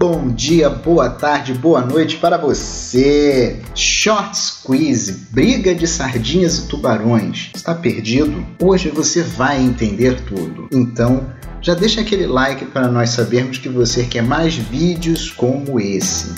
bom dia, boa tarde, boa noite para você. Short Squeeze, briga de sardinhas e tubarões. Está perdido? Hoje você vai entender tudo. Então, já deixa aquele like para nós sabermos que você quer mais vídeos como esse.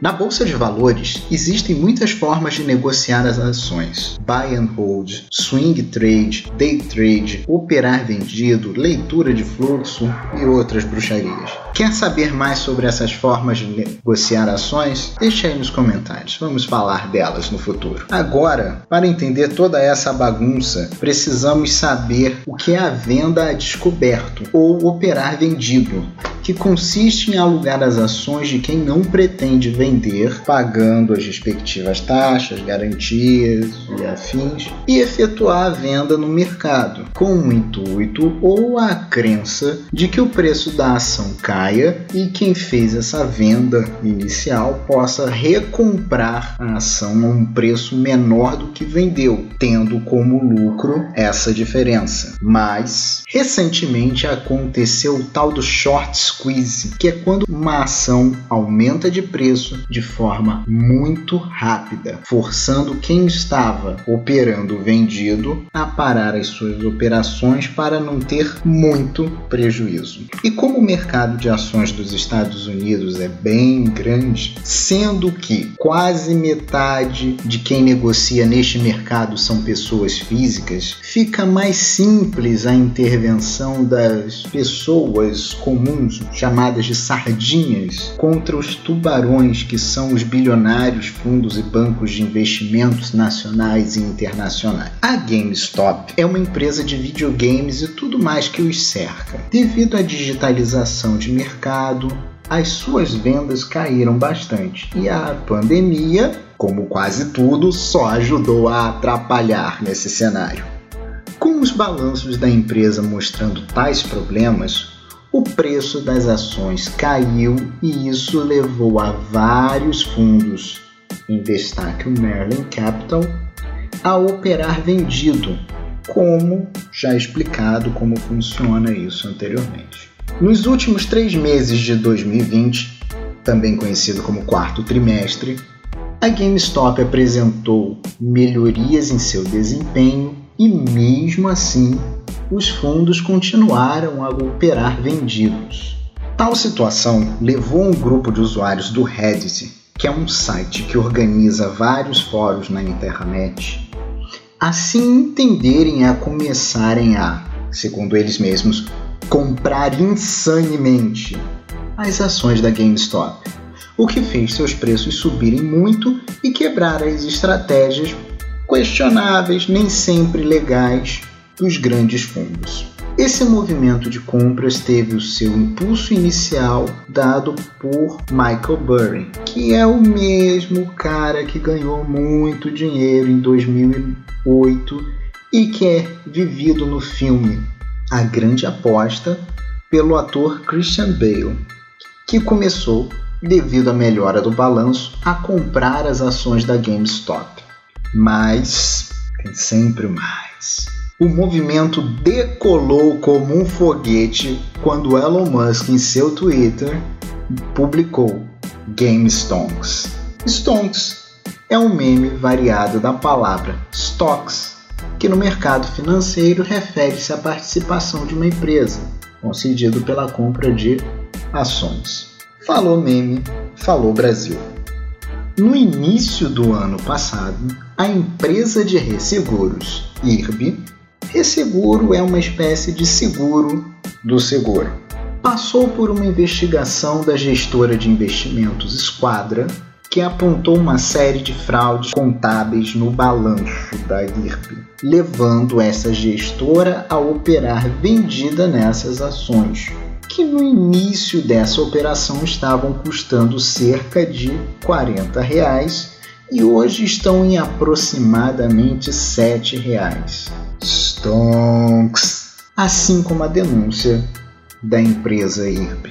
Na bolsa de valores, existem muitas formas de negociar as ações: buy and hold, swing trade, day trade, operar vendido, leitura de fluxo e outras bruxarias. Quer saber mais sobre essas formas de negociar ações? Deixe aí nos comentários. Vamos falar delas no futuro. Agora, para entender toda essa bagunça, precisamos saber o que é a venda a descoberto ou operar vendido que consiste em alugar as ações de quem não pretende vender, pagando as respectivas taxas, garantias e afins, e efetuar a venda no mercado, com o intuito ou a crença de que o preço da ação caia e quem fez essa venda inicial possa recomprar a ação a um preço menor do que vendeu, tendo como lucro essa diferença. Mas recentemente aconteceu o tal do short squeeze, que é quando uma ação aumenta de preço de forma muito rápida, forçando quem estava operando vendido a parar as suas operações para não ter muito prejuízo. E como o mercado de ações dos Estados Unidos é bem grande, sendo que quase metade de quem negocia neste mercado são pessoas físicas, fica mais simples a intervenção das pessoas comuns chamadas de sardinhas, contra os tubarões, que são os bilionários fundos e bancos de investimentos nacionais e internacionais. A GameStop é uma empresa de videogames e tudo mais que os cerca. Devido à digitalização de mercado, as suas vendas caíram bastante e a pandemia, como quase tudo, só ajudou a atrapalhar nesse cenário. Com os balanços da empresa mostrando tais problemas, o preço das ações caiu e isso levou a vários fundos, em destaque o Merlin Capital, a operar vendido, como já explicado como funciona isso anteriormente. Nos últimos três meses de 2020, também conhecido como quarto trimestre, a GameStop apresentou melhorias em seu desempenho e, mesmo assim, os fundos continuaram a operar vendidos. Tal situação levou um grupo de usuários do Reddit, que é um site que organiza vários fóruns na internet, a se entenderem a começarem a, segundo eles mesmos, comprar insanemente as ações da GameStop, o que fez seus preços subirem muito e quebrar as estratégias questionáveis, nem sempre legais, dos grandes fundos. Esse movimento de compras teve o seu impulso inicial dado por Michael Burry, que é o mesmo cara que ganhou muito dinheiro em 2008 e que é vivido no filme A Grande Aposta pelo ator Christian Bale, que começou, devido à melhora do balanço, a comprar as ações da GameStop. Mas tem sempre mais. O movimento decolou como um foguete quando Elon Musk, em seu Twitter, publicou Game Stonks. Stonks é um meme variado da palavra stocks, que no mercado financeiro refere-se à participação de uma empresa, concedido pela compra de ações. Falou meme, falou Brasil. No início do ano passado, a empresa de resseguros IRB Resseguro é uma espécie de seguro do seguro. Passou por uma investigação da gestora de investimentos Esquadra, que apontou uma série de fraudes contábeis no balanço da IRB, levando essa gestora a operar vendida nessas ações, que no início dessa operação estavam custando cerca de 40 reais e hoje estão em aproximadamente 7 reais. Stonks, assim como a denúncia da empresa IRB.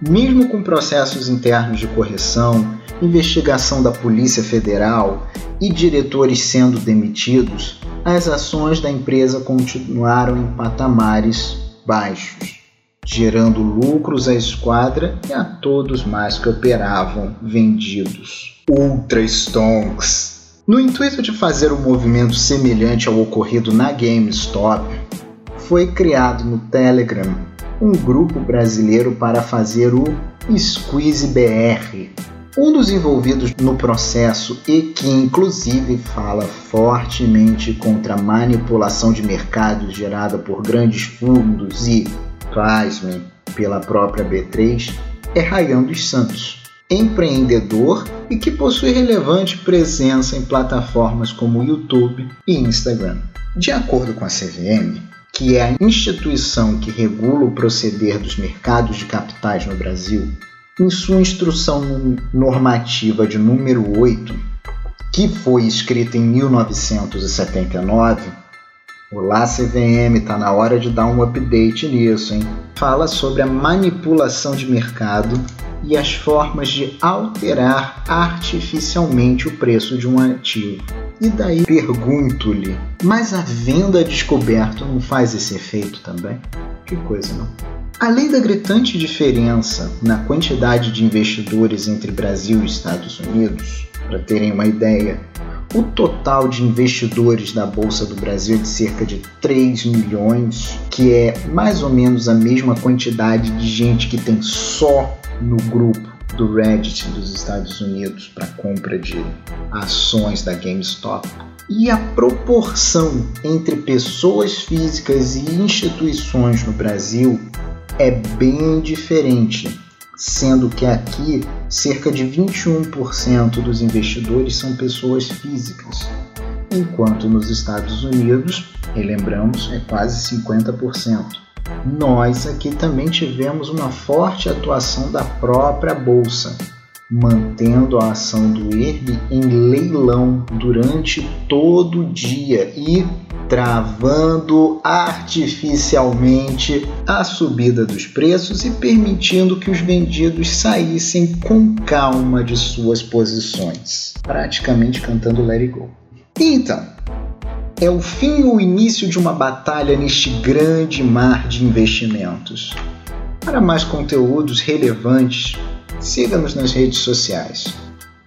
Mesmo com processos internos de correção investigação da Polícia Federal e diretores sendo demitidos, as ações da empresa continuaram em patamares baixos, gerando lucros à esquadra e a todos mais que operavam vendidos. Ultra Stonks. No intuito de fazer um movimento semelhante ao ocorrido na GameStop, foi criado no Telegram um grupo brasileiro para fazer o Squeeze BR, um dos envolvidos no processo e que inclusive fala fortemente contra a manipulação de mercados gerada por grandes fundos e, pasmem, pela própria B3, é Rayan dos Santos, empreendedor e que possui relevante presença em plataformas como YouTube e Instagram. De acordo com a CVM, que é a instituição que regula o proceder dos mercados de capitais no Brasil, em sua instrução normativa de número 8, que foi escrita em 1979, Olá CVM, tá na hora de dar um update nisso, hein? Fala sobre a manipulação de mercado e as formas de alterar artificialmente o preço de um ativo. E daí pergunto-lhe, mas a venda descoberto não faz esse efeito também? Que coisa, não? Além da gritante diferença na quantidade de investidores entre Brasil e Estados Unidos, para terem uma ideia, o total de investidores da Bolsa do Brasil é de cerca de 3 milhões, que é mais ou menos a mesma quantidade de gente que tem só no grupo do Reddit dos Estados Unidos para compra de ações da GameStop. E a proporção entre pessoas físicas e instituições no Brasil é bem diferente, sendo que aqui cerca de 21% dos investidores são pessoas físicas, enquanto nos Estados Unidos, relembramos, é quase 50%. Nós aqui também tivemos uma forte atuação da própria bolsa, mantendo a ação do ERB em leilão durante todo o dia e travando artificialmente a subida dos preços e permitindo que os vendidos saíssem com calma de suas posições, praticamente cantando Let It Go. Então, é o fim ou o início de uma batalha neste grande mar de investimentos. Para mais conteúdos relevantes, siga-nos nas redes sociais.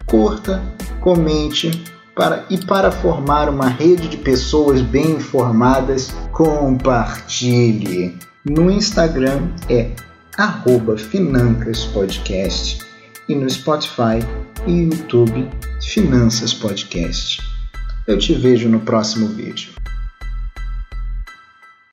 Curta, comente para, e para formar uma rede de pessoas bem informadas, compartilhe. No Instagram é arroba Financas Podcast e no Spotify e YouTube Finanças Podcast. Eu te vejo no próximo vídeo.